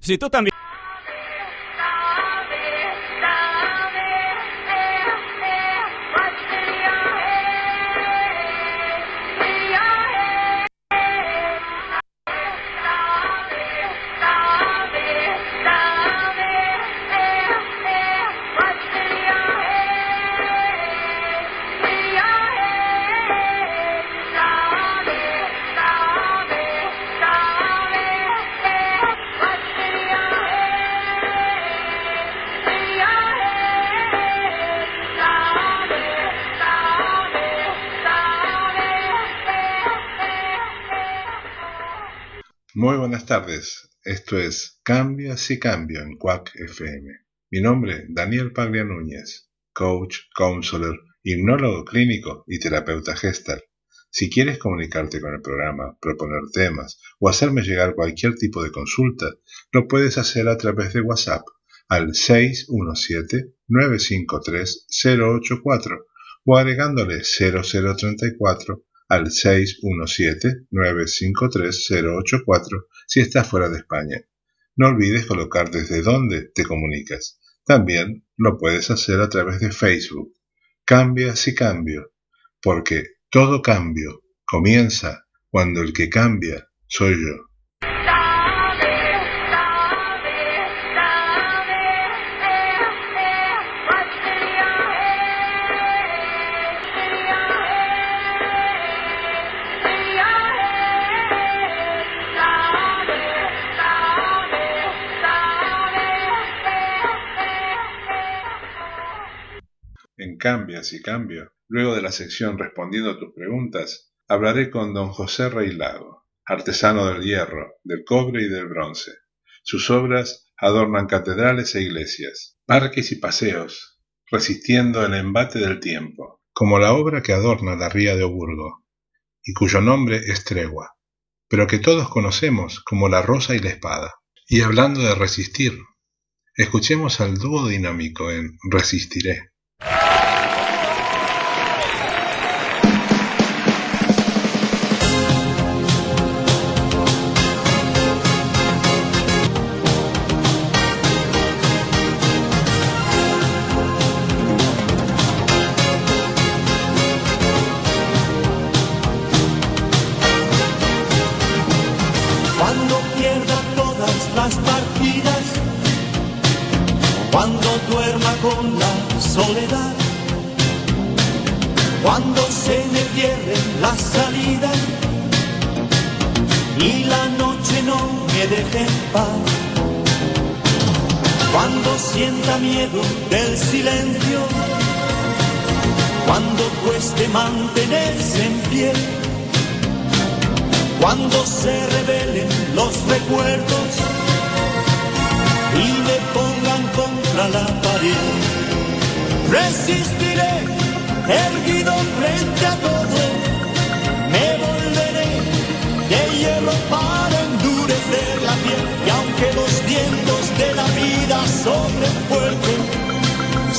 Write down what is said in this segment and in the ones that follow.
Si tú también... tardes, esto es Cambia si cambio en Quack FM. Mi nombre, Daniel Paglia Núñez, coach, counselor, hipnólogo clínico y terapeuta gestal. Si quieres comunicarte con el programa, proponer temas o hacerme llegar cualquier tipo de consulta, lo puedes hacer a través de WhatsApp al 617-953-084 o agregándole 0034 al 617-953-084 si estás fuera de España. No olvides colocar desde dónde te comunicas. También lo puedes hacer a través de Facebook. Cambia si cambio, porque todo cambio comienza cuando el que cambia soy yo. En Cambia si cambio, luego de la sección Respondiendo a tus preguntas, hablaré con don José Reilago, artesano del hierro, del cobre y del bronce. Sus obras adornan catedrales e iglesias, parques y paseos, resistiendo el embate del tiempo, como la obra que adorna la ría de Oburgo, y cuyo nombre es Tregua, pero que todos conocemos como la rosa y la espada. Y hablando de resistir, escuchemos al dúo dinámico en Resistiré.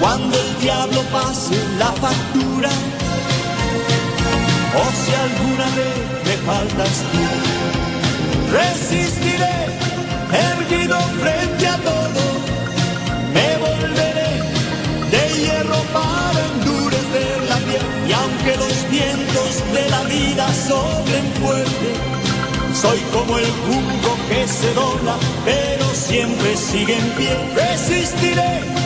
cuando el diablo pase la factura, o si alguna vez me faltas tú, resistiré, erguido frente a todo, me volveré de hierro para endurecer la piel, y aunque los vientos de la vida soplen fuerte, soy como el junco que se dobla, pero siempre sigue en pie. Resistiré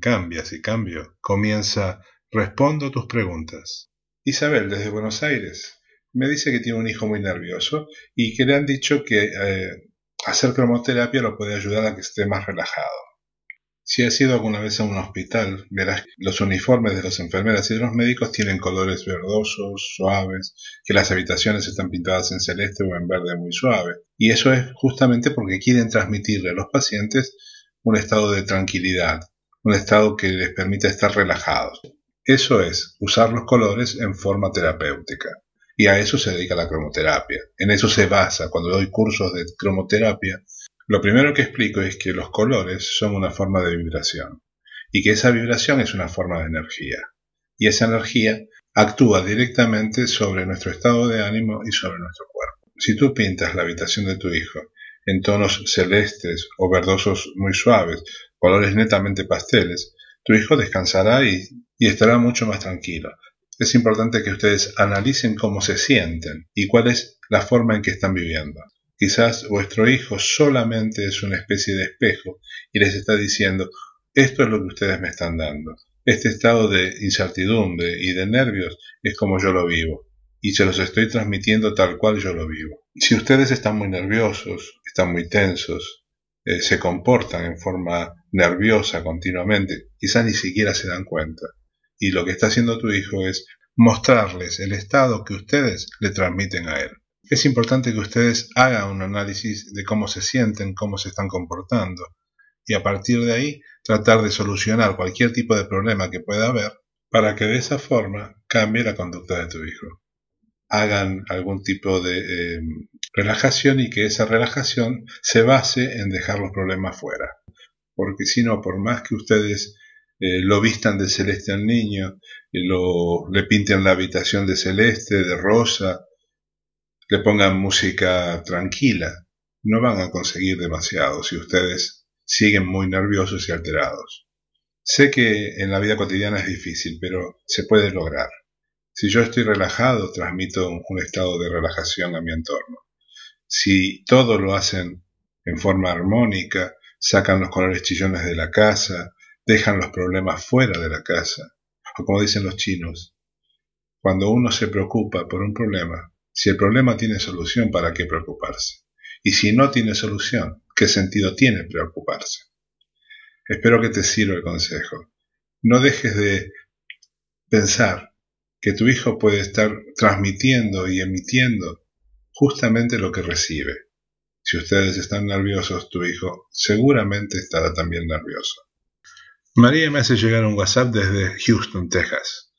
Cambias y Cambio comienza Respondo tus preguntas. Isabel, desde Buenos Aires, me dice que tiene un hijo muy nervioso y que le han dicho que eh, hacer cromoterapia lo puede ayudar a que esté más relajado. Si has ido alguna vez a un hospital, verás que los uniformes de las enfermeras y de los médicos tienen colores verdosos, suaves, que las habitaciones están pintadas en celeste o en verde muy suave. Y eso es justamente porque quieren transmitirle a los pacientes un estado de tranquilidad, un estado que les permita estar relajados. Eso es, usar los colores en forma terapéutica. Y a eso se dedica la cromoterapia. En eso se basa. Cuando doy cursos de cromoterapia, lo primero que explico es que los colores son una forma de vibración y que esa vibración es una forma de energía. Y esa energía actúa directamente sobre nuestro estado de ánimo y sobre nuestro cuerpo. Si tú pintas la habitación de tu hijo en tonos celestes o verdosos muy suaves, colores netamente pasteles, tu hijo descansará y, estará mucho más tranquilo. Es importante que ustedes analicen cómo se sienten y cuál es la forma en que están viviendo. Quizás vuestro hijo solamente es una especie de espejo y les está diciendo, esto es lo que ustedes me están dando. Este estado de incertidumbre y de nervios es como yo lo vivo y se los estoy transmitiendo tal cual yo lo vivo. Si ustedes están muy nerviosos, están muy tensos, eh, se comportan en forma nerviosa continuamente, quizás ni siquiera se dan cuenta. Y lo que está haciendo tu hijo es mostrarles el estado que ustedes le transmiten a él. Es importante que ustedes hagan un análisis de cómo se sienten, cómo se están comportando, y a partir de ahí tratar de solucionar cualquier tipo de problema que pueda haber para que de esa forma cambie la conducta de tu hijo hagan algún tipo de eh, relajación y que esa relajación se base en dejar los problemas fuera. Porque si no, por más que ustedes eh, lo vistan de celeste al niño, lo, le pinten la habitación de celeste, de rosa, le pongan música tranquila, no van a conseguir demasiado si ustedes siguen muy nerviosos y alterados. Sé que en la vida cotidiana es difícil, pero se puede lograr. Si yo estoy relajado, transmito un estado de relajación a mi entorno. Si todo lo hacen en forma armónica, sacan los colores chillones de la casa, dejan los problemas fuera de la casa, o como dicen los chinos, cuando uno se preocupa por un problema, si el problema tiene solución, ¿para qué preocuparse? Y si no tiene solución, ¿qué sentido tiene preocuparse? Espero que te sirva el consejo. No dejes de pensar que tu hijo puede estar transmitiendo y emitiendo justamente lo que recibe. Si ustedes están nerviosos, tu hijo seguramente estará también nervioso. María me hace llegar un WhatsApp desde Houston, Texas,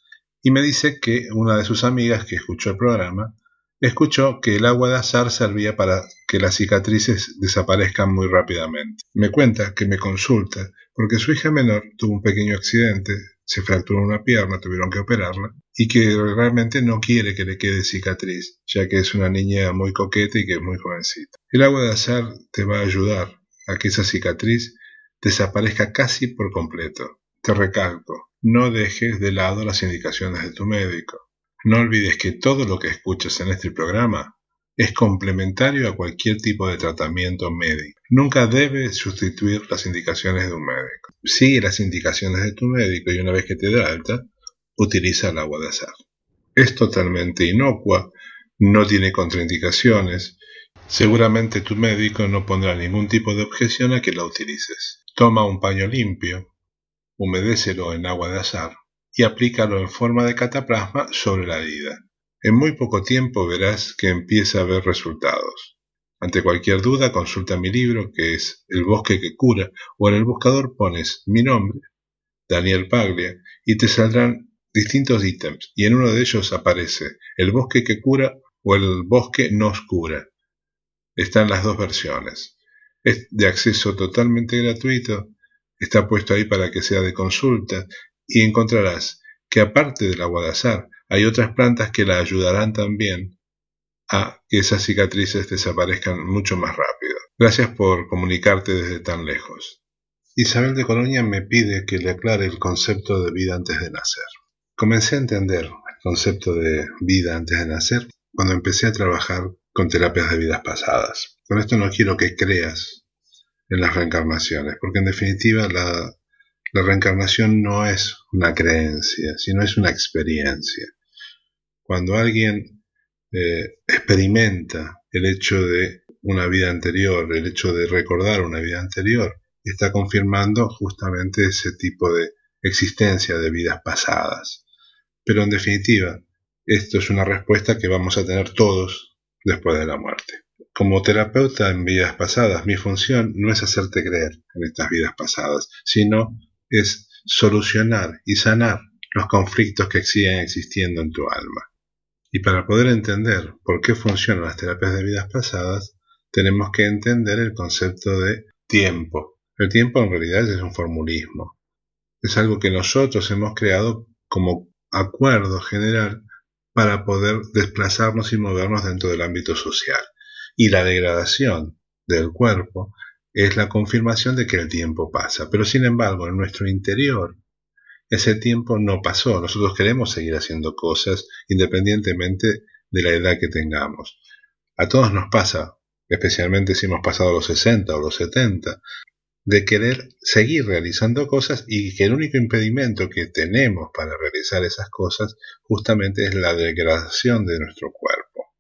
y me dice que una de sus amigas que escuchó el programa escuchó que el agua de azar servía para que las cicatrices desaparezcan muy rápidamente. Me cuenta que me consulta porque su hija menor tuvo un pequeño accidente se fracturó una pierna, tuvieron que operarla, y que realmente no quiere que le quede cicatriz, ya que es una niña muy coqueta y que es muy jovencita. El agua de azar te va a ayudar a que esa cicatriz desaparezca casi por completo. Te recalco, no dejes de lado las indicaciones de tu médico. No olvides que todo lo que escuchas en este programa es complementario a cualquier tipo de tratamiento médico. Nunca debes sustituir las indicaciones de un médico. Sigue las indicaciones de tu médico y una vez que te da alta, utiliza el agua de azar. Es totalmente inocua, no tiene contraindicaciones. Seguramente tu médico no pondrá ningún tipo de objeción a que la utilices. Toma un paño limpio, humedécelo en agua de azar y aplícalo en forma de cataplasma sobre la herida. En muy poco tiempo verás que empieza a haber resultados. Ante cualquier duda consulta mi libro que es El bosque que cura o en el buscador pones mi nombre, Daniel Paglia, y te saldrán distintos ítems y en uno de ellos aparece El bosque que cura o El bosque nos cura. están las dos versiones. Es de acceso totalmente gratuito, está puesto ahí para que sea de consulta y encontrarás que aparte del agua de azar, hay otras plantas que la ayudarán también a que esas cicatrices desaparezcan mucho más rápido. Gracias por comunicarte desde tan lejos. Isabel de Colonia me pide que le aclare el concepto de vida antes de nacer. Comencé a entender el concepto de vida antes de nacer cuando empecé a trabajar con terapias de vidas pasadas. Con esto no quiero que creas en las reencarnaciones, porque en definitiva la, reencarnación no es una creencia, sino es una experiencia. Cuando alguien eh, experimenta el hecho de una vida anterior, el hecho de recordar una vida anterior, está confirmando justamente ese tipo de existencia de vidas pasadas. Pero en definitiva, esto es una respuesta que vamos a tener todos después de la muerte. Como terapeuta en vidas pasadas, mi función no es hacerte creer en estas vidas pasadas, sino es solucionar y sanar los conflictos que siguen existiendo en tu alma. Y para poder entender por qué funcionan las terapias de vidas pasadas, tenemos que entender el concepto de tiempo. El tiempo en realidad es un formulismo. Es algo que nosotros hemos creado como acuerdo general para poder desplazarnos y movernos dentro del ámbito social. Y la degradación del cuerpo es la confirmación de que el tiempo pasa. Pero sin embargo, en nuestro interior, ese tiempo no pasó. Nosotros queremos seguir haciendo cosas independientemente de la edad que tengamos. A todos nos pasa, especialmente si hemos pasado los 60 o los 70, de querer seguir realizando cosas y que el único impedimento que tenemos para realizar esas cosas justamente es la degradación de nuestro cuerpo.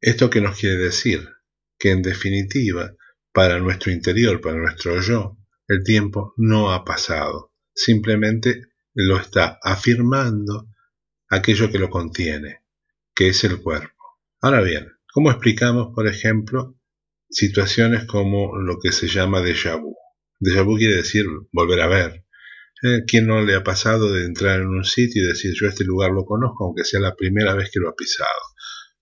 ¿Esto qué nos quiere decir? Que en definitiva, para nuestro interior, para nuestro yo, el tiempo no ha pasado, simplemente lo está afirmando aquello que lo contiene, que es el cuerpo. Ahora bien, ¿cómo explicamos, por ejemplo, situaciones como lo que se llama déjà vu? Déjà vu quiere decir volver a ver. Eh, ¿Quién no le ha pasado de entrar en un sitio y decir yo este lugar lo conozco aunque sea la primera vez que lo ha pisado?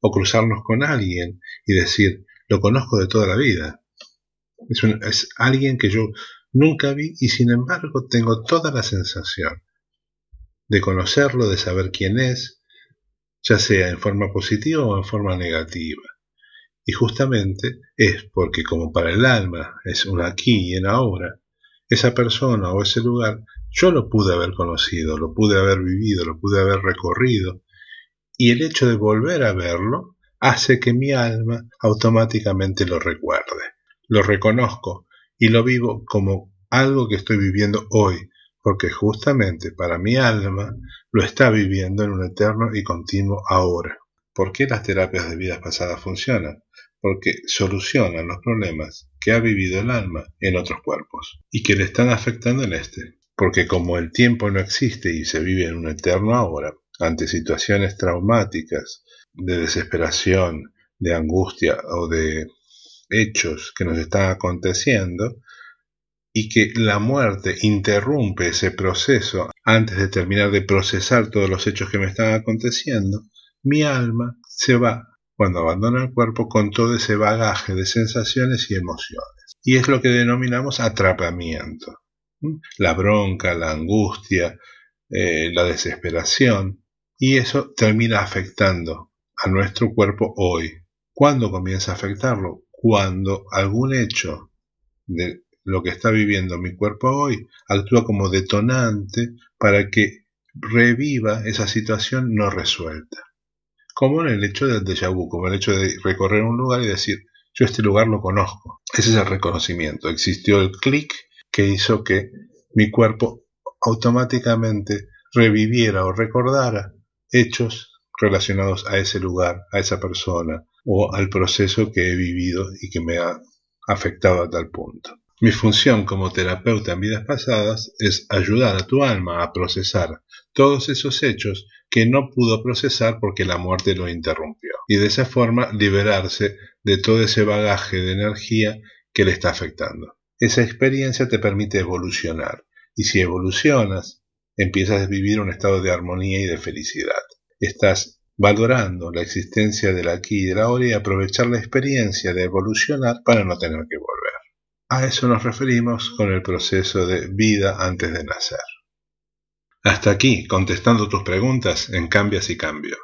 O cruzarnos con alguien y decir lo conozco de toda la vida. Es, es alguien que yo nunca vi y sin embargo tengo toda la sensación de conocerlo, de saber quién es, ya sea en forma positiva o en forma negativa. Y justamente es porque como para el alma es un aquí y en ahora, esa persona o ese lugar yo lo pude haber conocido, lo pude haber vivido, lo pude haber recorrido, y el hecho de volver a verlo hace que mi alma automáticamente lo recuerde. Lo reconozco y lo vivo como algo que estoy viviendo hoy, porque justamente para mi alma lo está viviendo en un eterno y continuo ahora. ¿Por qué las terapias de vidas pasadas funcionan? porque solucionan los problemas que ha vivido el alma en otros cuerpos y que le están afectando en este. Porque como el tiempo no existe y se vive en un eterno ahora, ante situaciones traumáticas, de desesperación, de angustia o de hechos que nos están aconteciendo, y que la muerte interrumpe ese proceso antes de terminar de procesar todos los hechos que me están aconteciendo, mi alma se va cuando abandona el cuerpo con todo ese bagaje de sensaciones y emociones. Y es lo que denominamos atrapamiento. La bronca, la angustia, eh, la desesperación. Y eso termina afectando a nuestro cuerpo hoy. ¿Cuándo comienza a afectarlo? Cuando algún hecho lo que está viviendo mi cuerpo hoy actúa como detonante para que reviva esa situación no resuelta como en el hecho del déjà vu, como el hecho de recorrer un lugar y decir, yo este lugar lo conozco. Ese es el reconocimiento. Existió el clic que hizo que mi cuerpo automáticamente reviviera o recordara hechos relacionados a ese lugar, a esa persona o al proceso que he vivido y que me ha afectado a tal punto. Mi función como terapeuta en vidas pasadas es ayudar a tu alma a procesar todos esos hechos que no pudo procesar porque la muerte lo interrumpió, y de esa forma liberarse de todo ese bagaje de energía que le está afectando. Esa experiencia te permite evolucionar, y si evolucionas, empiezas a vivir un estado de armonía y de felicidad. Estás valorando la existencia del aquí y del ahora y aprovechar la experiencia de evolucionar para no tener que volver. A eso nos referimos con el proceso de vida antes de nacer. Hasta aquí, contestando tus preguntas en Cambias y Cambio.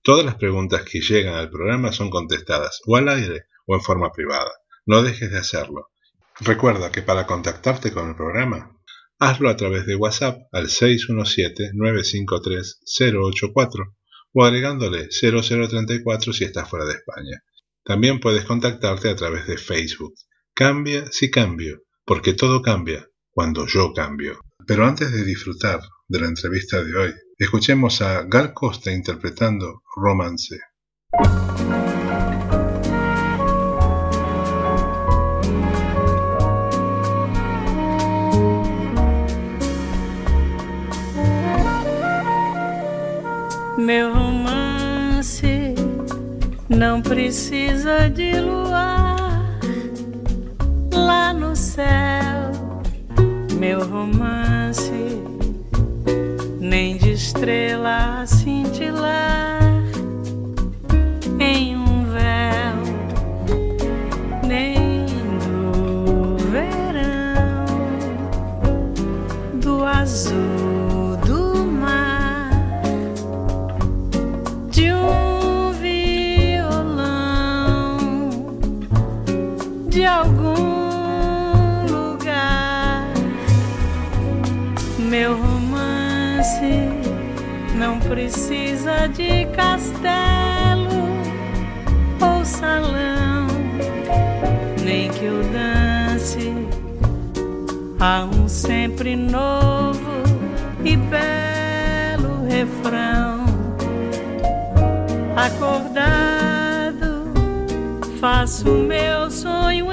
Todas las preguntas que llegan al programa son contestadas o al aire o en forma privada. No dejes de hacerlo. Recuerda que para contactarte con el programa, hazlo a través de WhatsApp al 617-953-084 o agregándole 0034 si estás fuera de España. También puedes contactarte a través de Facebook. Cambia si cambio, porque todo cambia cuando yo cambio. Pero antes de disfrutar de la entrevista de hoy, escuchemos a Gal Costa interpretando Romance. Meu romance não precisa de luar lá no céu. Meu romance nem de estrela cintilar precisa de castelo ou salão, nem que eu dance a um sempre novo e belo refrão. Acordado, faço meu sonho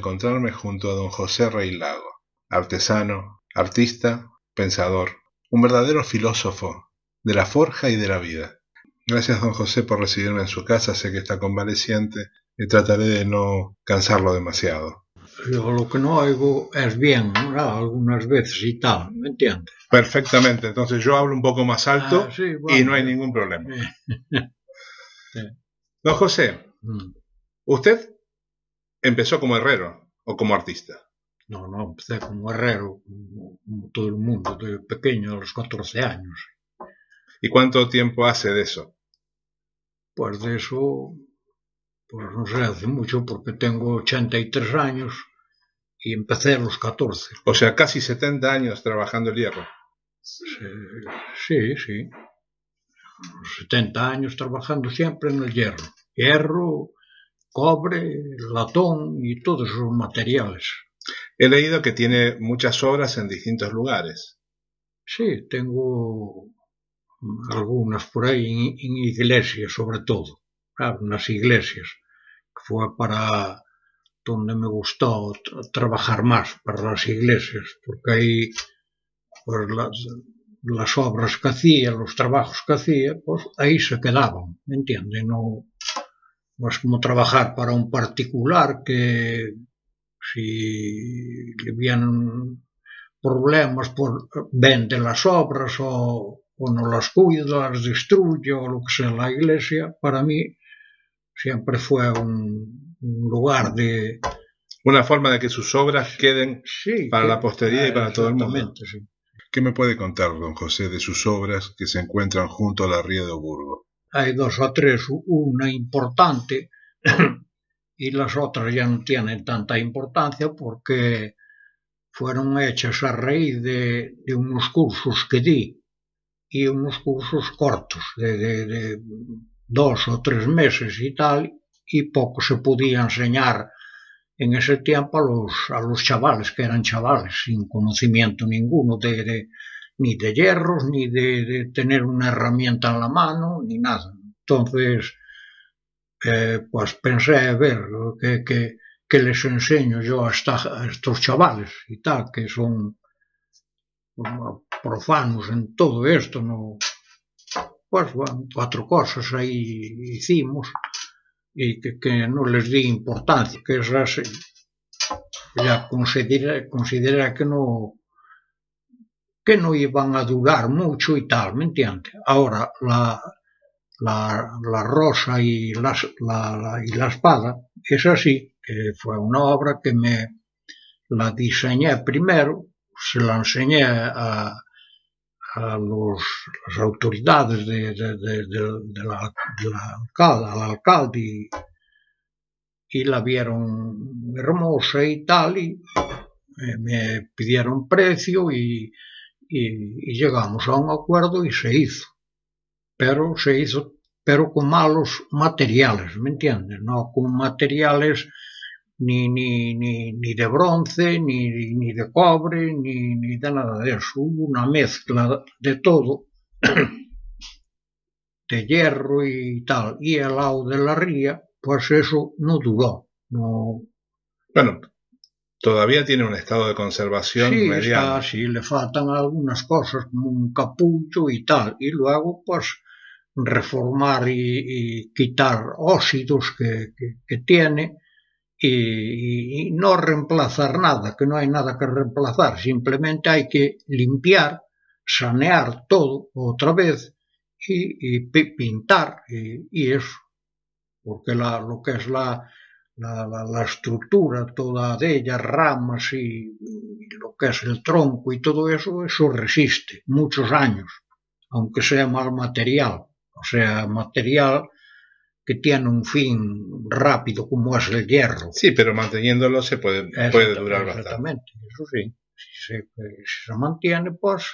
encontrarme junto a don José Rey Lago, artesano, artista, pensador, un verdadero filósofo de la forja y de la vida. Gracias don José por recibirme en su casa, sé que está convaleciente y trataré de no cansarlo demasiado. Yo lo que no oigo es bien, algunas veces y tal, ¿me entiendes? Perfectamente, entonces yo hablo un poco más alto Ah, sí, y no hay ningún problema. Sí. Don José, Mm. usted empezó como herrero o como artista. No, no, empecé como herrero, como, como todo el mundo, de pequeño, a los 14 años. ¿Y cuánto tiempo hace de eso? Pues de eso, pues no sé, hace mucho porque tengo 83 años y empecé a los 14. O sea, casi 70 años trabajando el hierro. Sí, sí. 70 años trabajando siempre en el hierro. Hierro, cobre, latón y todos esos materiales. He leído que tiene muchas obras en distintos lugares. Sí, tengo algunas por ahí en, en iglesias, sobre todo, claro, en las iglesias, que fue para donde me gustó trabajar más, para las iglesias, porque ahí pues las, las obras que hacía, los trabajos que hacía, pues ahí se quedaban, ¿me entiendes? No, no es como trabajar para un particular que si le vienen problemas por vende las obras o, o no las cuida, las destruye o lo que sea la iglesia, para mí siempre fue un, un lugar de... Una forma de que sus obras queden Sí, para que- la posteridad y para todo el mundo. sí. ¿Qué me puede contar, don José, de sus obras que se encuentran junto a la ría de Oburgo? Hay dos o tres, una importante y las otras ya no tienen tanta importancia porque fueron hechas a raíz de, unos cursos que di y unos cursos cortos de, de- dos o tres meses y tal y poco se podía enseñar en ese tiempo a los, a los chavales que eran chavales sin conocimiento ninguno de- ni de hierros, ni de, tener una herramienta en la mano, ni nada. Entonces, eh, pues pensé, a ver, ¿qué, qué, qué les enseño yo a, estos chavales y tal, que son profanos en todo esto, ¿no? Pues cuatro cosas ahí hicimos y que, que no les di importancia, que esas ya consideré, consideré que no que no iban a durar mucho y tal, ¿me entiendes? Ahora, la, la, la rosa y la, la, y la espada es así, que fue una obra que me la diseñé primero, se la enseñé a, a los, las autoridades de, de, de, de la alcalde, al alcalde y, y la vieron hermosa y tal y eh, me pidieron precio y, y, y llegamos a un acuerdo y se hizo. Pero se hizo, pero con malos materiales, ¿me entiendes? No con materiales ni, ni, ni, ni de bronce, ni, ni de cobre, ni, ni de nada de eso. Hubo una mezcla de todo, de hierro y tal. Y al lado de la ría, pues eso no duró. No, Bueno, todavía tiene un estado de conservación sí, mediano. está, sí, le faltan algunas cosas como un capullo y tal. Y luego, pues, reformar y, y quitar óxidos que, que, que tiene y, no reemplazar nada, que no hay nada que reemplazar. Simplemente hay que limpiar, sanear todo otra vez y, y pi- pintar y, y eso. Porque la, lo que es la, la, la, la estructura toda de ella, ramas y, y lo que es el tronco y todo eso, eso resiste muchos años, aunque sea mal material, o sea, material que tiene un fin rápido como es el hierro. Sí, pero manteniéndolo se puede, puede durar bastante. Exactamente, eso sí. Si se, si se mantiene, pues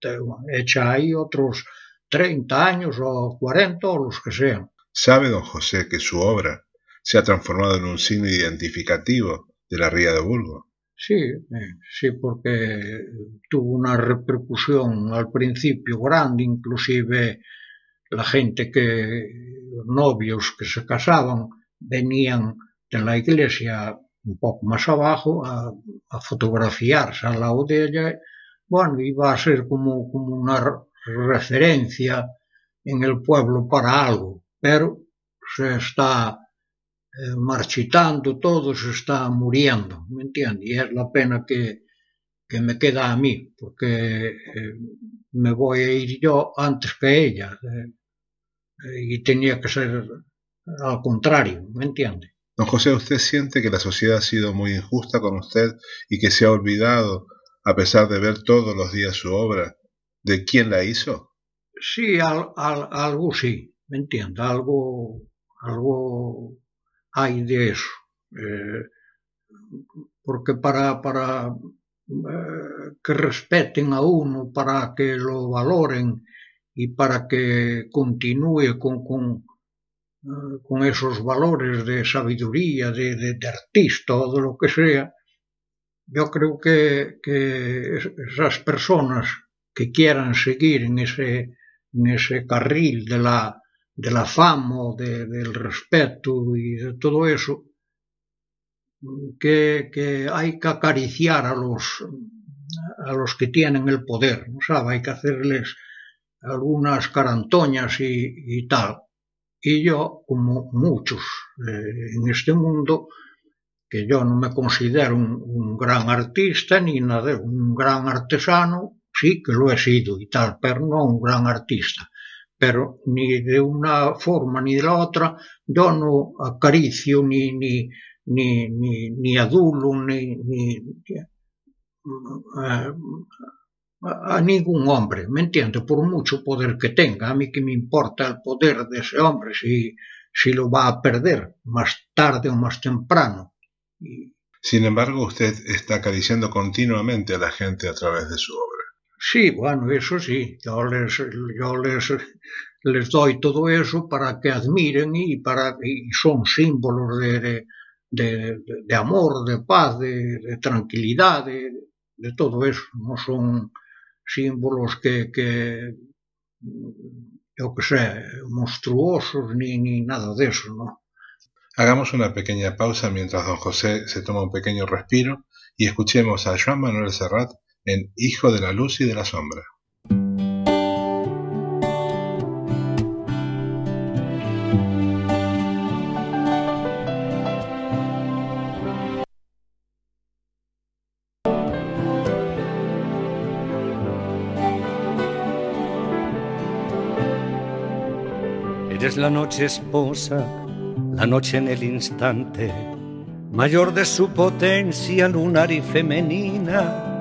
te echa ahí otros 30 años o 40 o los que sean. ¿Sabe, don José, que su obra se ha transformado en un signo identificativo de la ría de Burgo? Sí, eh, sí, porque tuvo una repercusión al principio grande, inclusive la gente que, novios que se casaban, venían de la iglesia un poco más abajo a, a fotografiarse al lado de ella. Bueno, iba a ser como, como una re- referencia en el pueblo para algo, pero se está eh, marchitando todo, se está muriendo, ¿me entiendes? Y es la pena que, que me queda a mí, porque eh, me voy a ir yo antes que ella, eh, y tenía que ser al contrario, ¿me entiendes? Don José, ¿usted siente que la sociedad ha sido muy injusta con usted y que se ha olvidado, a pesar de ver todos los días su obra, de quién la hizo? sí, al, al, algo sí, me entiende, algo, algo hay de eso. Eh, porque para, para eh, que respeten a uno, para que lo valoren y para que continúe con, con, eh, con esos valores de sabiduría, de, de, de, artista o de lo que sea, yo creo que, que esas personas que quieran seguir en ese, en ese carril de la, de la fama, de, del respeto y de todo eso, que, que, hay que acariciar a los, a los que tienen el poder, ¿no sabe? Hay que hacerles algunas carantoñas y, y tal. Y yo, como muchos eh, en este mundo, que yo no me considero un, un, gran artista ni nada, un gran artesano, sí que lo he sido y tal, pero no un gran artista. Pero ni de una forma ni de la otra, yo no acaricio ni, ni, ni, ni, adulo, ni, ni a, a, ningún hombre, ¿me entiende? Por mucho poder que tenga, a mí que me importa el poder de ese hombre, si, si lo va a perder más tarde o más temprano. Sin embargo, usted está acariciando continuamente a la gente a través de su obra. Sí, bueno, eso sí, yo les, yo les, les doy todo eso para que admiren y, para, y son símbolos de, de de, amor, de paz, de, tranquilidad, de, de, todo eso. No son símbolos que, que yo que sé, monstruosos ni, ni nada de eso, ¿no? Hagamos una pequeña pausa mientras don José se toma un pequeño respiro y escuchemos a Joan Manuel Serrat en Hijo de la Luz y de la Sombra. Eres la noche esposa, la noche en el instante, mayor de su potencia lunar y femenina.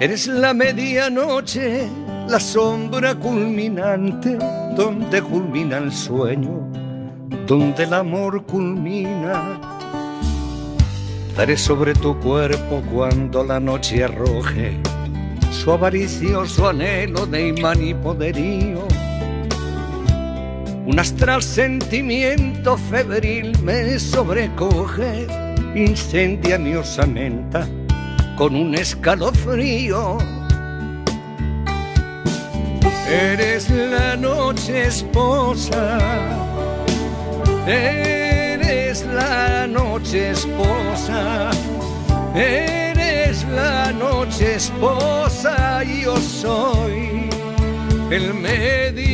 Eres la medianoche, la sombra culminante, donde culmina el sueño, donde el amor culmina. Daré sobre tu cuerpo cuando la noche arroje su avaricioso anhelo de imán y poderío un astral sentimiento febril me sobrecoge, incendia mi osamenta con un escalofrío. Eres la noche esposa, eres la noche esposa, eres la noche esposa, yo soy el mediodía.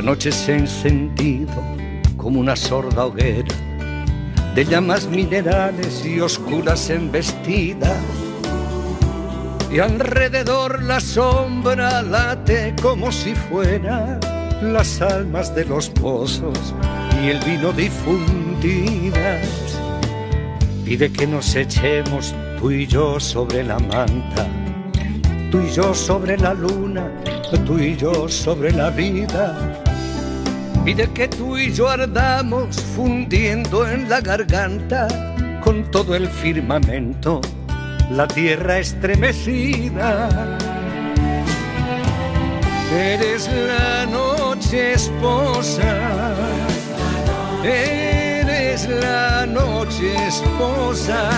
La noche se ha encendido como una sorda hoguera de llamas minerales y oscuras embestidas. Y alrededor la sombra late como si fuera las almas de los pozos y el vino difundidas. Pide que nos echemos tú y yo sobre la manta, tú y yo sobre la luna, tú y yo sobre la vida Pide que tú y yo ardamos fundiendo en la garganta con todo el firmamento, la tierra estremecida. Eres la noche esposa, eres la noche esposa,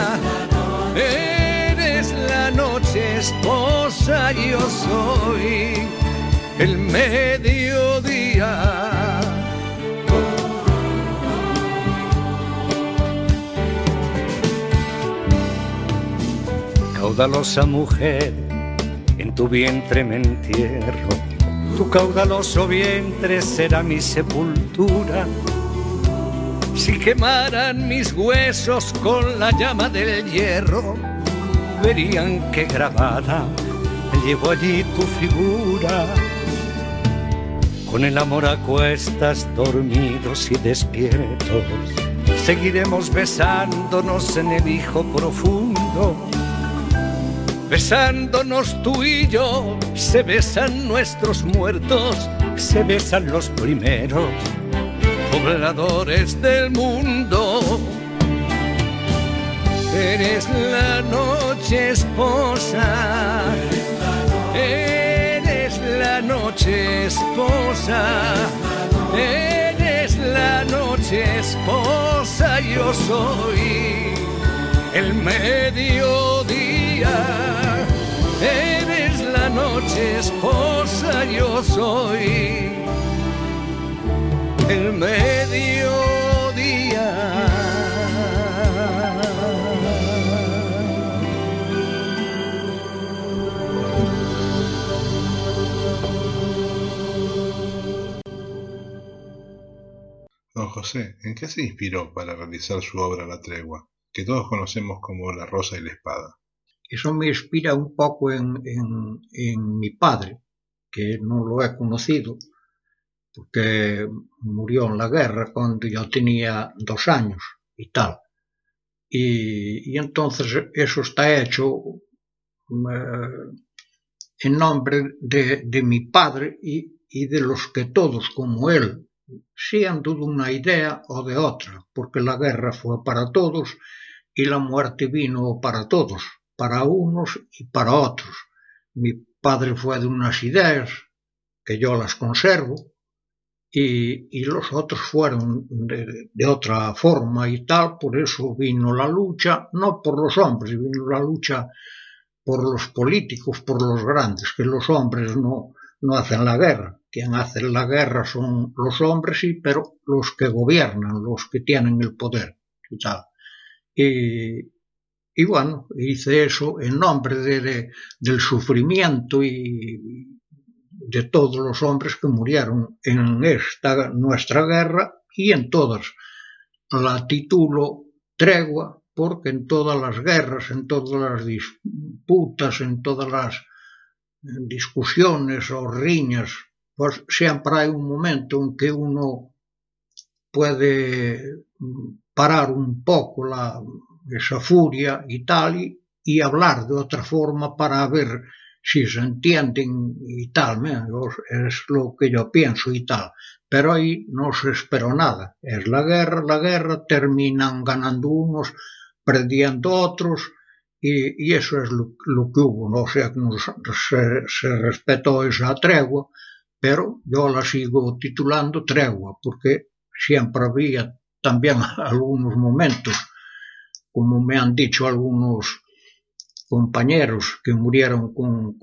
eres la noche esposa, yo soy el mediodía. Caudalosa mujer, en tu vientre me entierro. Tu caudaloso vientre será mi sepultura. Si quemaran mis huesos con la llama del hierro, verían que grabada llevo allí tu figura. Con el amor a cuestas, dormidos y despiertos, seguiremos besándonos en el hijo profundo. Besándonos tú y yo, se besan nuestros muertos, se besan los primeros pobladores del mundo. Eres la noche esposa, eres la noche esposa, eres la noche esposa, yo soy el mediodía, noche esposa, yo soy el mediodía. Don José, ¿en qué se inspiró para realizar su obra La Tregua, que todos conocemos como La Rosa y la Espada? Eso me inspira un poco en, mi padre, que no lo he conocido, porque murió en la guerra cuando yo tenía dos años y tal. Y, entonces eso está hecho eh, en nombre de, de mi padre y, y, de los que todos como él, sean de una idea o de otra, porque la guerra fue para todos y la muerte vino para todos, para unos y para otros. Mi padre fue de unas ideas que yo las conservo, y, y los otros fueron de, otra forma y tal, por eso vino la lucha, no por los hombres, vino la lucha por los políticos, por los grandes, que los hombres no, no hacen la guerra. Quien hace la guerra son los hombres, sí, pero los que gobiernan, los que tienen el poder y tal. Y, y bueno, hice eso en nombre de, de, del sufrimiento y, de todos los hombres que murieron en esta nuestra guerra y en todas. La titulo tregua porque en todas las guerras, en todas las disputas, en todas las discusiones o riñas, pues siempre hay un momento en que uno puede parar un poco la, esa furia y tal y, hablar de otra forma para ver si se entienden y tal, es lo que yo pienso y tal, pero ahí no se esperó nada, es la guerra, la guerra, terminan ganando unos, perdiendo otros, y, eso es lo, que hubo, ¿no? o sea que no se, se respetó esa tregua, pero yo la sigo titulando tregua, porque siempre había también algunos momentos, como me han dicho algunos compañeros que murieron con,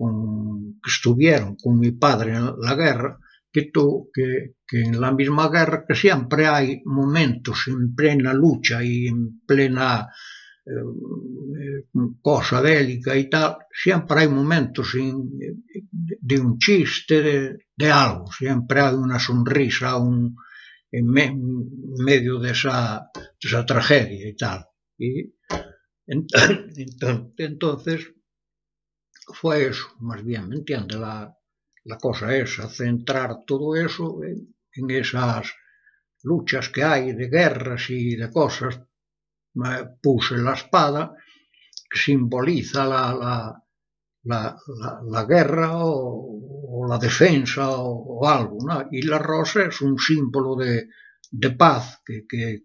que estuvieron con mi padre en la guerra, que, to, que, en la misma guerra que siempre hay momentos en plena lucha y en plena eh, cosa bélica y tal, siempre hay momentos en, de, un chiste, de, algo, siempre hay una sonrisa en medio de esa, de esa tragedia y tal. Y Entonces, fue eso, más bien, ¿me entiende? La, la cosa esa, centrar todo eso en, esas luchas que hay de guerras y de cosas. Puse la espada, que simboliza la, la, la, la, guerra o, la defensa o, algo, ¿no? Y la rosa es un símbolo de, de paz que, que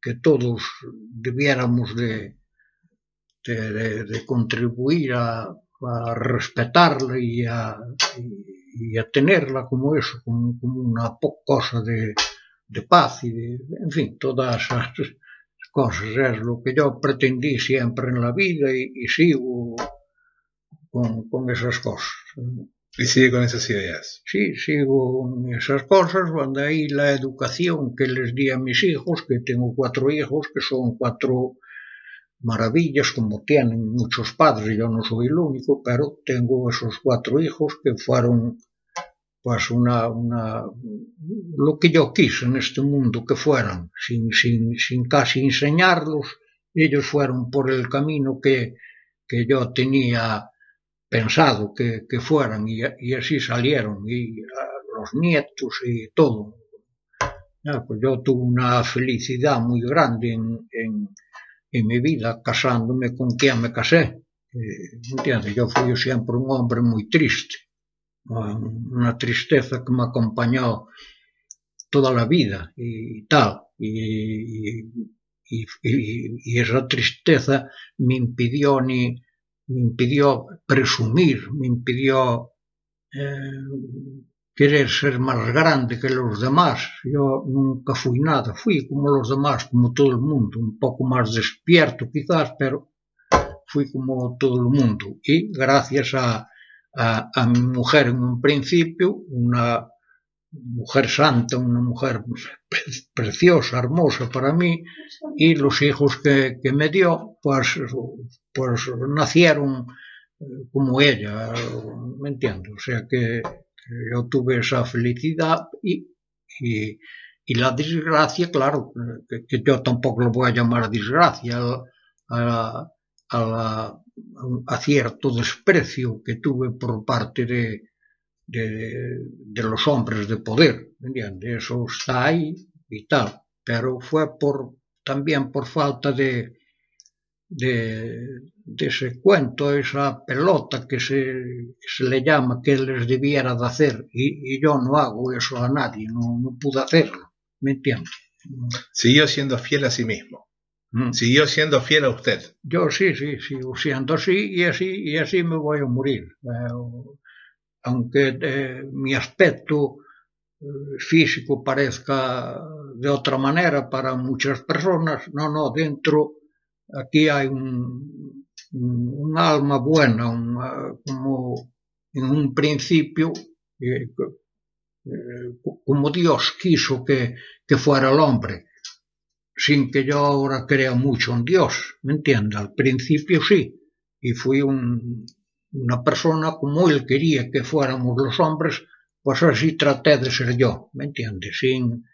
que todos debiéramos de, de, de, de contribuir a, a, respetarla y a, y a, tenerla como eso, como, como una cosa de paz y de, en fin, todas esas cosas es lo que yo pretendí siempre en la vida y, y sigo con, con esas cosas. Y sigue con esas ideas. Sí, sigo con esas cosas. Cuando ahí la educación que les di a mis hijos, que tengo cuatro hijos, que son cuatro maravillas, como tienen muchos padres, yo no soy el único, pero tengo esos cuatro hijos que fueron pues una, una lo que yo quise en este mundo que fueran, sin, sin, sin casi enseñarlos, ellos fueron por el camino que, que yo tenía pensado que, que fueran y, y, así salieron y a los nietos y todo Ah, pues yo tuve una felicidad muy grande en, en, en mi vida casándome con quien me casé. Eh, ¿Entiendes? Yo fui siempre un hombre muy triste, una tristeza que me acompañó toda la vida y tal. Y, y, y, esa tristeza me impidió ni me impidió presumir, me impidió eh, querer ser más grande que los demás. Yo nunca fui nada, fui como los demás, como todo el mundo, un poco más despierto quizás, pero fui como todo el mundo. Y gracias a, a, a mi mujer en un principio, una mujer santa, una mujer preciosa, hermosa para mí, y los hijos que, que me dio, pues, pues nacieron eh, como ella, ¿me entiendes? O sea que yo tuve esa felicidad y, y, la desgracia, claro, que, yo tampoco lo voy a llamar desgracia, a, a, a, a cierto desprecio que tuve por parte de, de, de los hombres de poder, ¿entiendes? Eso está ahí y tal, pero fue por también por falta de, de, de ese cuento, esa pelota que se, que se, le llama que les debiera de hacer y, y yo no hago eso a nadie, no, no, pude hacerlo, ¿me entiendes? Siguió siendo fiel a sí mismo. Mm. Siguió siendo fiel a usted. Yo sí, sí, sigo siendo así y así y así me voy a morir. Eh, aunque eh, mi aspecto eh, físico parezca de otra manera para muchas personas, no, no, dentro aquí hay un, alma buena, uh, como en un principio, eh, eh, como Dios quiso que, que fuera el hombre, sin que yo ahora crea mucho en Dios, ¿me entiendes? Al principio sí, y fui un, una persona como él quería que fuéramos los hombres, pues así traté de ser yo, ¿me entiendes? Sin,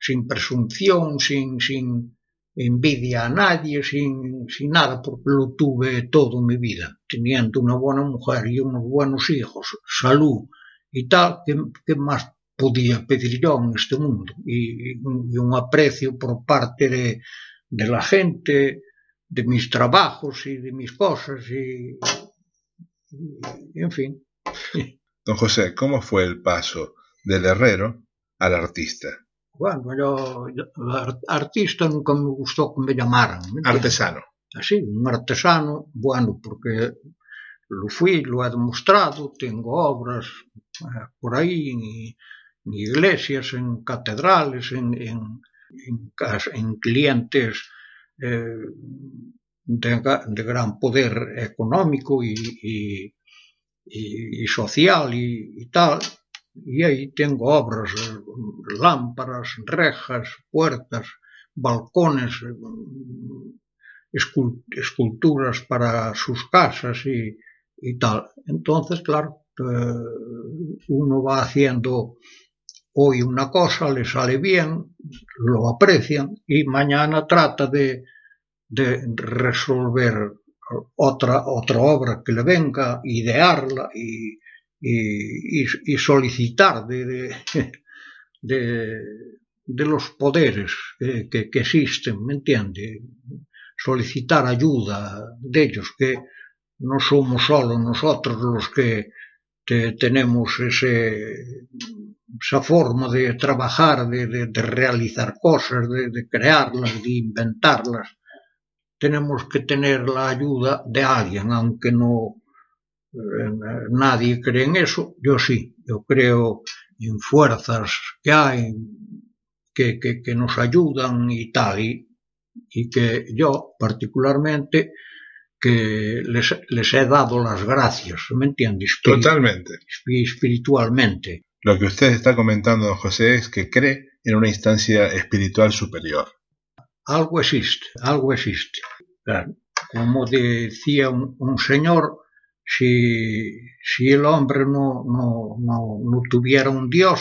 sin presunción, sin, sin envidia a nadie, sin, sin nada, porque lo tuve todo mi vida, teniendo una buena mujer y unos buenos hijos, salud y tal, ¿qué, qué más podía pedir yo en este mundo? Y, y un aprecio por parte de, de la gente, de mis trabajos y de mis cosas y, en fin. Don José, ¿cómo fue el paso del herrero al artista? Bueno, yo, artista nunca me gustó que me llamaran. ¿me artesano. Así, un artesano, bueno, porque lo fui, lo he demostrado, tengo obras eh, por ahí en, en, iglesias, en catedrales, en, en, en clientes eh, de, de gran poder económico y, y, y, social y, y, tal. Y ahí tengo obras, lámparas, rejas, puertas, balcones, esculturas para sus casas y, y tal. Entonces, claro, eh, uno va haciendo hoy una cosa, le sale bien, lo aprecian y mañana trata de, de resolver otra, otra obra que le venga, idearla y, y, y solicitar de, de, de, los poderes que, que, existen, ¿me entiende? Solicitar ayuda de ellos, que no somos solo nosotros los que te, tenemos ese, esa forma de trabajar, de, de, realizar cosas, de crearlas, de inventarlas tenemos que tener la ayuda de alguien, aunque no eh, nadie cree en eso, yo sí, yo creo en fuerzas que hay que, que, que nos ayudan y tal, y, y, que yo particularmente que les, les he dado las gracias, ¿me entiendes? Espirit Totalmente. Espiritualmente. Lo que usted está comentando, don José, es que cree en una instancia espiritual superior algo existe, algo existe. Claro. Como decía un, un señor, si, si, el hombre no, no, no, no, tuviera un Dios,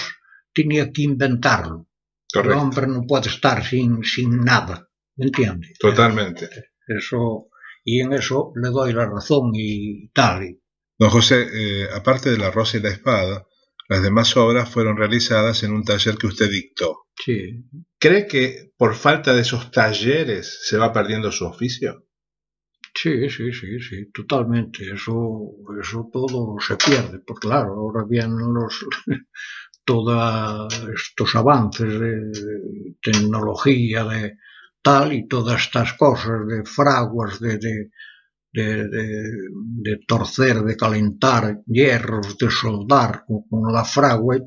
tenía que inventarlo. Correcto. El hombre no puede estar sin, sin nada, ¿me entiende? Totalmente. Eso, y en eso le doy la razón y tal. Don José, eh, aparte de la rosa y la espada, Las demás obras fueron realizadas en un taller que usted dictó. Sí, ¿Cree que por falta de esos talleres se va perdiendo su oficio? sí, sí, sí, sí, totalmente. Eso, eso todo se pierde, porque claro, ahora los todos estos avances de tecnología, de tal, y todas estas cosas de fraguas, de, de, de, de, torcer, de calentar hierros, de soldar con, la fragua,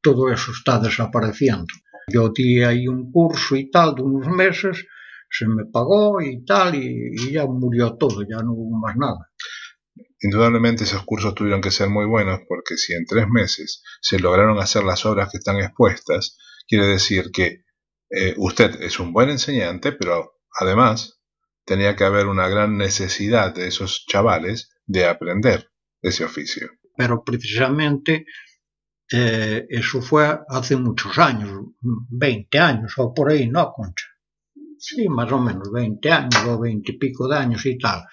todo eso está desapareciendo. Yo di ahí un curso y tal de unos meses, se me pagó y tal, y, y ya murió todo, ya no hubo más nada. Indudablemente esos cursos tuvieron que ser muy buenos porque si en tres meses se lograron hacer las obras que están expuestas, quiere decir que eh, usted es un buen enseñante, pero además tenía que haber una gran necesidad de esos chavales de aprender ese oficio. pero precisamente eh, eso fue hace muchos años, 20 años o por ahí, ¿no, Concha? Sí, más o menos, 20 años o 20 y pico de años y tal.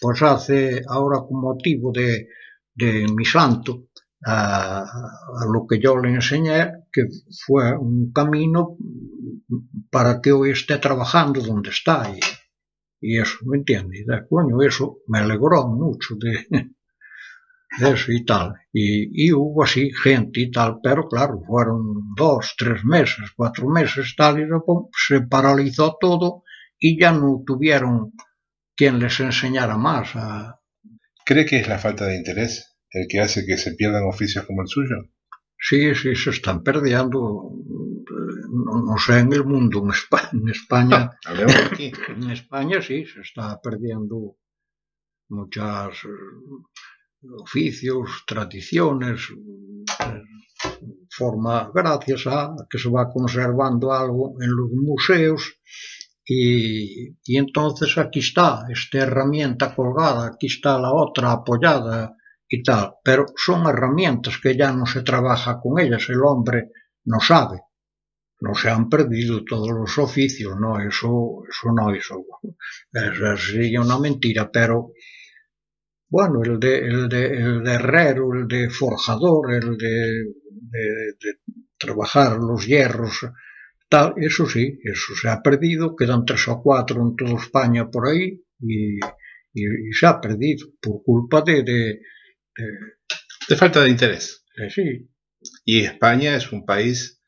Pues hace, ahora con motivo de, de mi santo, a, a lo que yo le enseñé, que fue un camino para que hoy esté trabajando donde está. Y, y eso, ¿me entiendes? Y de coño, eso me alegró mucho de, eso y tal. Y, y hubo así gente y tal, pero claro, fueron dos, tres meses, cuatro meses, tal, y luego se paralizó todo y ya no tuvieron quien les enseñara más. A... ¿Cree que es la falta de interés el que hace que se pierdan oficios como el suyo? Sí, sí, se están perdiendo, no, no sé, en el mundo, en España, en España, aquí. en España sí, se está perdiendo muchas eh, oficios, tradiciones, eh, forma gracias a que se va conservando algo en los museos. Y, y entonces aquí está esta herramienta colgada, aquí está la otra apoyada y tal, pero son herramientas que ya no se trabaja con ellas, el hombre no sabe, no se han perdido todos los oficios, no, eso, eso no, eso, eso sería una mentira, pero bueno, el de, el de, el de herrero, el de forjador, el de, trabajar los hierros, tal, eso sí, eso se ha perdido, quedan tres o cuatro en toda España por ahí y, y, y se ha perdido por culpa de, de, falta de interés. de sí, Y España es un país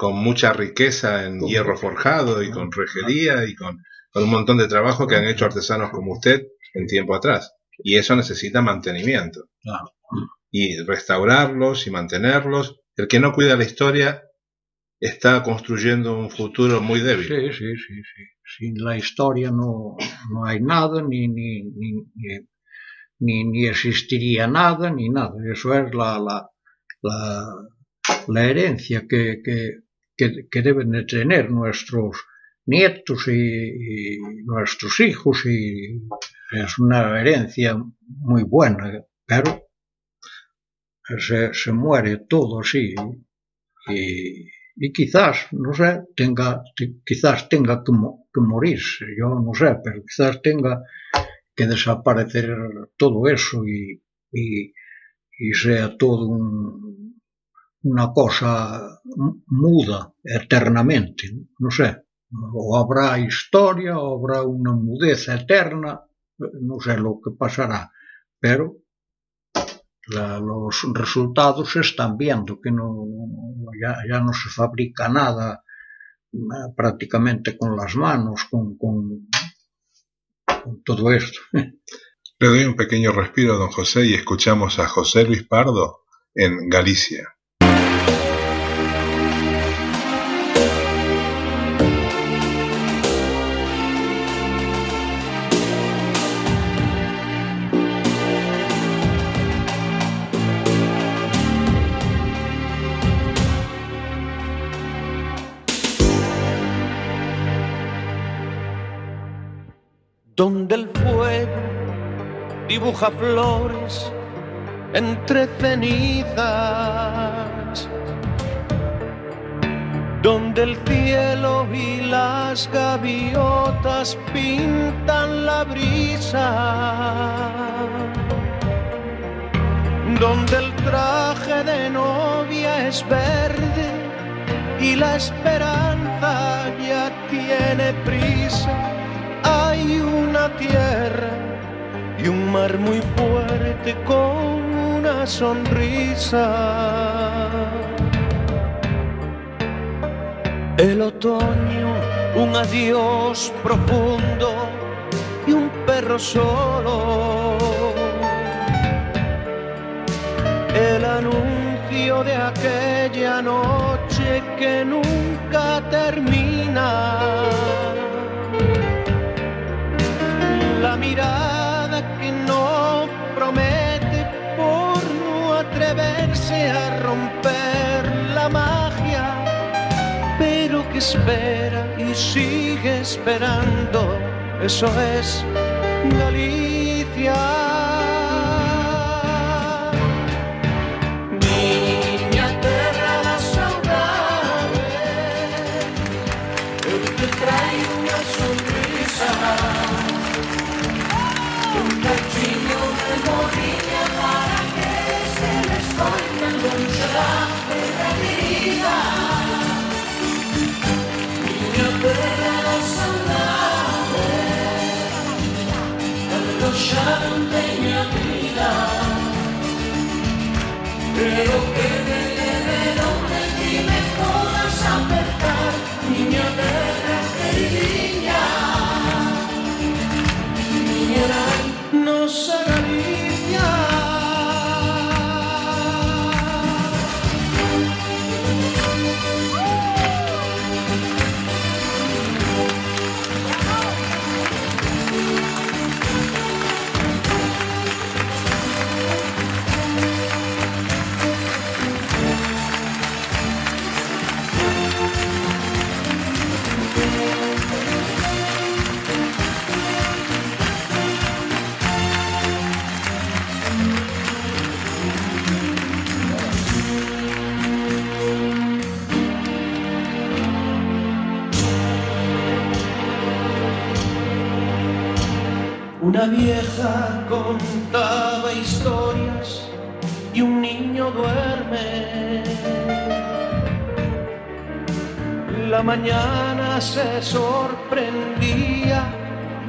con mucha riqueza en hierro forjado y con rejería y con, con un montón de trabajo que han hecho artesanos como usted en tiempo atrás. Y eso necesita mantenimiento. Y restaurarlos y mantenerlos. El que no cuida la historia está construyendo un futuro muy débil. Sí, sí, sí, sí. Sin la historia no, no hay nada, ni, ni, ni, ni existiría nada, ni nada. Eso es la, la, la, la herencia que, que, que, deben de tener nuestros nietos y, nuestros hijos y es una herencia muy buena, pero se, se muere todo así y, y quizás, no sé, tenga, te- quizás tenga que, que morirse, yo no sé, pero quizás tenga que desaparecer todo eso y, y, y sea todo un- una cosa mu- muda eternamente, no sé, o habrá historia, o habrá una mudeza eterna, no sé lo que pasará, pero la- los resultados se están viendo, que no, ya, ya no se fabrica nada prácticamente con las manos, con, con, con todo esto. Le doy un pequeño respiro a don José y escuchamos a José Luis Pardo en Galicia. Donde el fuego dibuja flores entre cenizas, donde el cielo y las gaviotas pintan la brisa, donde el traje de novia es verde y la esperanza ya tiene prisa. Hay una tierra y un mar muy fuerte con una sonrisa. El otoño, un adiós profundo y un perro solo. El anuncio de aquella noche que nunca termina. Mirada que no promete por no atreverse a romper la magia, pero que espera y sigue esperando. Eso es Galicia. Te traio unha sonrisa Cando xa non teña vida Pero que Una vieja contaba historias y un niño duerme. La mañana se sorprendía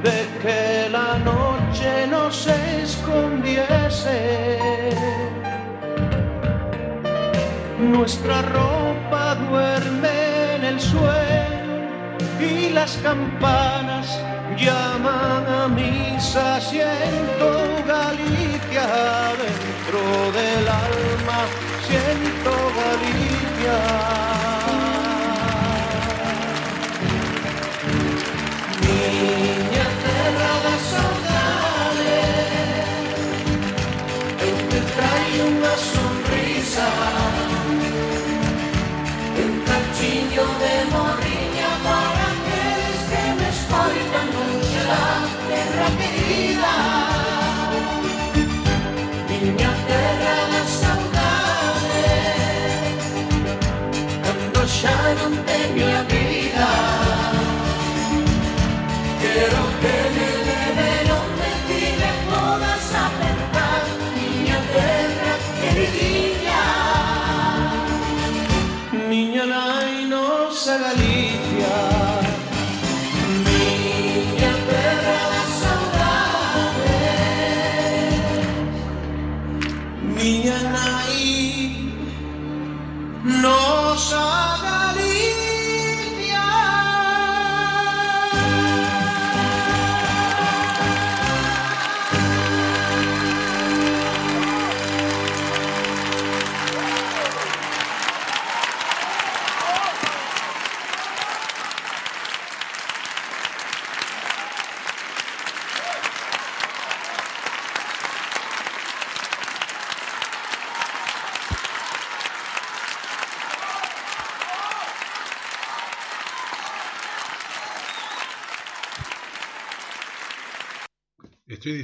de que la noche no se escondiese. Nuestra ropa duerme en el suelo y las campanas llaman a misa. Siento Galicia dentro del alma, siento Galicia. Miña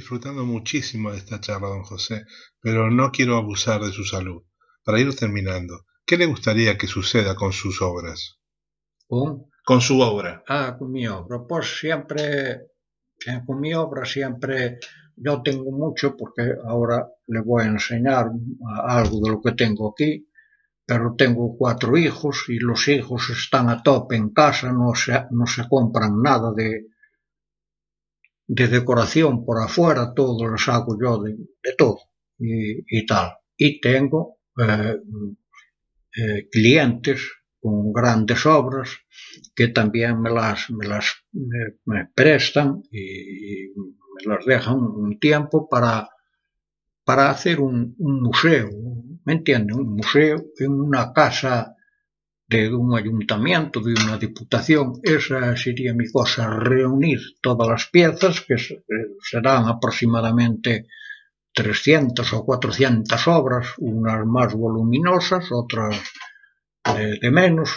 disfrutando muchísimo de esta charla, don José, pero no quiero abusar de su salud. Para ir terminando, ¿qué le gustaría que suceda con sus obras? Un, Con su obra. ah, con mi obra, pois sempre, eh, con mi obra sempre yo tengo mucho porque ahora le voy a enseñar algo de lo que tengo aquí, pero tengo cuatro hijos y los hijos están a tope en casa, no se, no se compran nada de, de decoración por afuera, todo les hago yo de, todo y, tal. Y tengo eh, eh, clientes con grandes obras que también me las, me las me, prestan y, y, me las dejan un tiempo para, para hacer un, un museo, ¿me entiendes? Un museo en una casa de un ayuntamiento, de una diputación, esa sería mi cosa, reunir todas las piezas, que serán aproximadamente 300 o 400 obras, unas más voluminosas, otras de, de menos,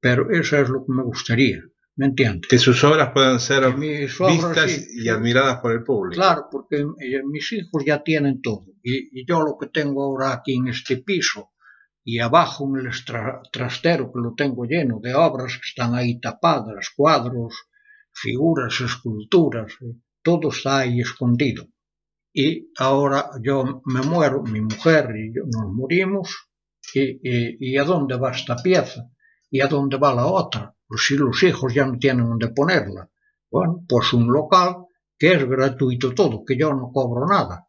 pero eso es lo que me gustaría, ¿me entiendes? Que sus obras puedan ser obras, vistas sí, y admiradas por el público. Claro, porque eh, mis hijos ya tienen todo, y, y, yo lo que tengo ahora aquí en este piso, y abajo en el tra trastero que lo tengo lleno de obras que están ahí tapadas, cuadros, figuras, esculturas, eh, todo está ahí escondido. Y ahora yo me muero, mi mujer y yo nos morimos, y, y, y a dónde va esta pieza? ¿Y a dónde va la otra? Pues si los hijos ya no tienen dónde ponerla. Bueno, pues un local que es gratuito todo, que yo no cobro nada.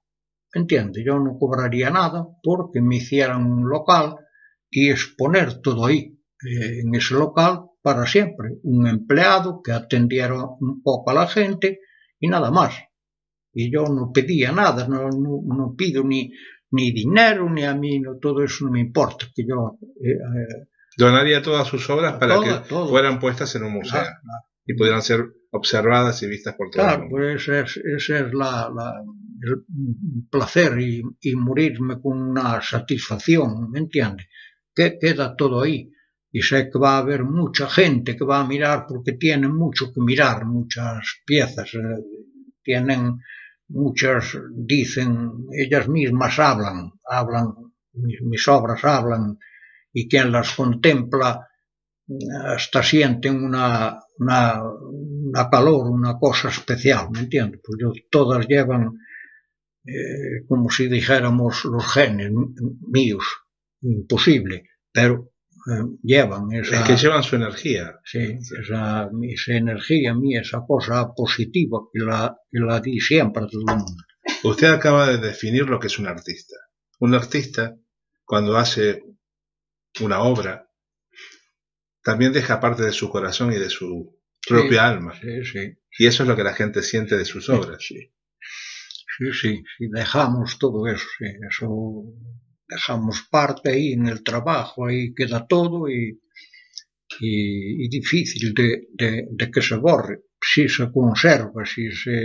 ¿Entiende? Yo no cobraría nada porque me hicieran un local y exponer todo ahí, eh, en ese local, para siempre. Un empleado que atendiera un poco a la gente y nada más. Y yo no pedía nada, no, no, no pido ni, ni dinero, ni a mí, no, todo eso no me importa. Que yo, eh, eh, Donaría todas sus obras para que fueran puestas en un museo claro, claro. y pudieran ser observadas y vistas por todo el Claro, mundo. pues ese es, ese es la, la, el placer y, y, morirme con una satisfacción, ¿me entiendes? Que queda todo ahí. Y sé que va a haber mucha gente que va a mirar porque tienen mucho que mirar, muchas piezas, eh, tienen muchas, dicen, ellas mismas hablan, hablan, mis, mis obras hablan, y quien las contempla hasta sienten una, una, una, calor, una cosa especial, ¿me entiendes? Pues yo, todas llevan, eh, como si dijéramos, los genes míos, imposible, pero eh, llevan esa... Es que llevan su energía. Sí, esa, esa energía mía, esa cosa positiva que la, que la di siempre a todo el mundo. Usted acaba de definir lo que es un artista. Un artista, cuando hace una obra, también deja parte de su corazón y de su propia sí, alma. Sí, sí. Y eso es lo que la gente siente de sus obras. Sí, sí, sí, dejamos todo eso, sí, eso dejamos parte ahí en el trabajo, ahí queda todo y, y, y difícil de, de, de, que se borre, si se conserva, si se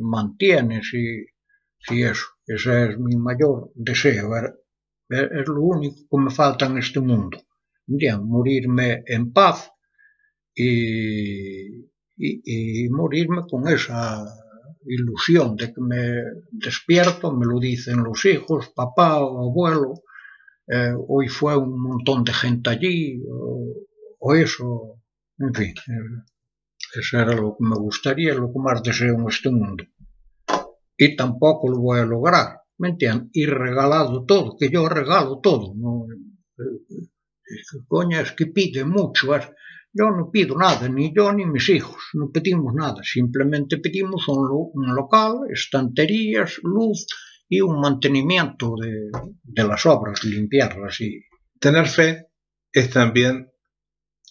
mantiene, si, si eso, ese es mi mayor deseo, es, es lo único que me falta en este mundo bien, morirme en paz y, y, y, morirme con esa ilusión de que me despierto, me lo dicen los hijos, papá o abuelo, eh, hoy fue un montón de gente allí, o, eso, en fin, eh, eso era lo que me gustaría, lo que más deseo en este mundo. Y tampoco lo voy a lograr, ¿me entiendes? Y regalado todo, que yo regalo todo, ¿no? Eh, coña, es que pide mucho. Yo no pido nada, ni yo ni mis hijos, no pedimos nada, simplemente pedimos un, lo, un local, estanterías, luz y un mantenimiento de, de, las obras, limpiarlas y... Tener fe es también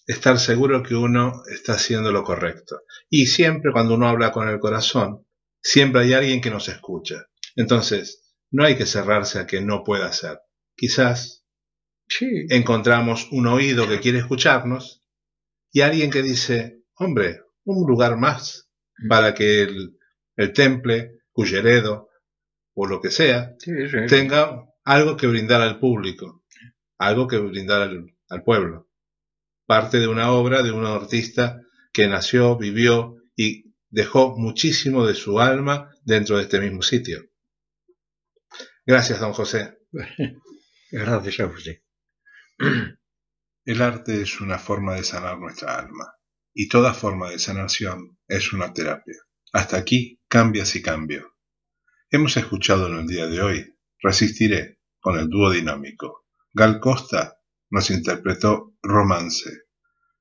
estar seguro que uno está haciendo lo correcto. Y siempre cuando uno habla con el corazón, siempre hay alguien que nos escucha. Entonces, no hay que cerrarse a que no pueda ser. Quizás Sí. encontramos un oído que quiere escucharnos y alguien que dice, hombre, un lugar más para que el, el temple, Culleredo o lo que sea, sí, sí. tenga algo que brindar al público, algo que brindar al, al, pueblo. Parte de una obra de un artista que nació, vivió y dejó muchísimo de su alma dentro de este mismo sitio. Gracias, don José. Gracias a usted. El arte es una forma de sanar nuestra alma, y toda forma de sanación es una terapia. Hasta aquí cambias y cambio. Hemos escuchado en el día de hoy Resistiré con el dúo dinámico. Gal Costa nos interpretó Romance.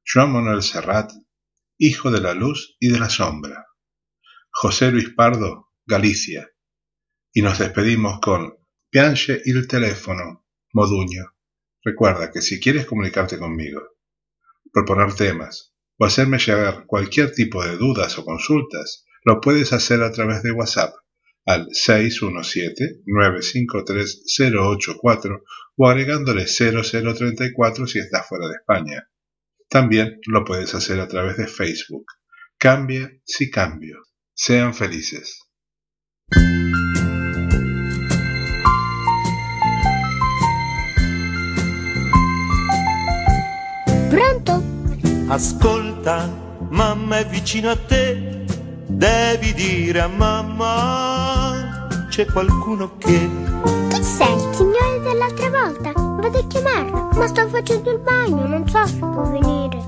Joan Manuel Serrat, Hijo de la Luz y de la Sombra. José Luis Pardo, Galicia. Y nos despedimos con Piange il telefono, Moduño. Recuerda que si quieres comunicarte conmigo, proponer temas o hacerme llegar cualquier tipo de dudas o consultas, lo puedes hacer a través de WhatsApp al 617-953-084 o agregándole 0034 si estás fuera de España. También lo puedes hacer a través de Facebook. Cambia si cambio. Sean felices. Ascolta, mamma è vicino a te, devi dire a mamma c'è qualcuno che... Chi sei? Il signore dell'altra volta? Vado a chiamarlo, ma sto facendo il bagno, non so se può venire.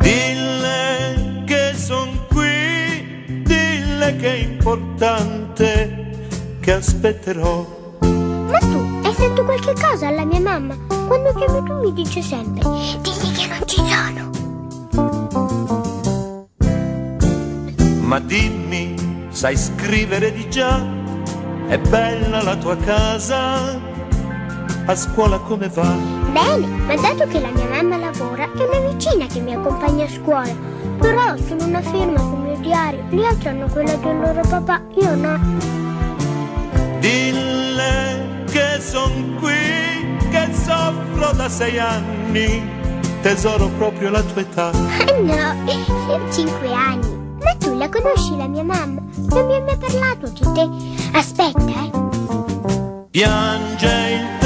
Dille che son qui, dille che è importante, che aspetterò. Ma tu hai fatto qualche cosa alla mia mamma? Quando chiami tu mi dice sempre, digli che non ci sono. Ma dimmi, sai scrivere di già? È bella la tua casa? A scuola come va? Bene, ma dato che la mia mamma lavora, è una vicina che mi accompagna a scuola. Però sono una firma sul mio diario, gli altri hanno quella del loro papà, io no. Dille che son qui, che soffro da sei anni, tesoro proprio la tua età. Ah no, io ho cinque anni. Ma tu la conosci la mia mamma? Non mi hai mai parlato di te. Aspetta, eh. Piange il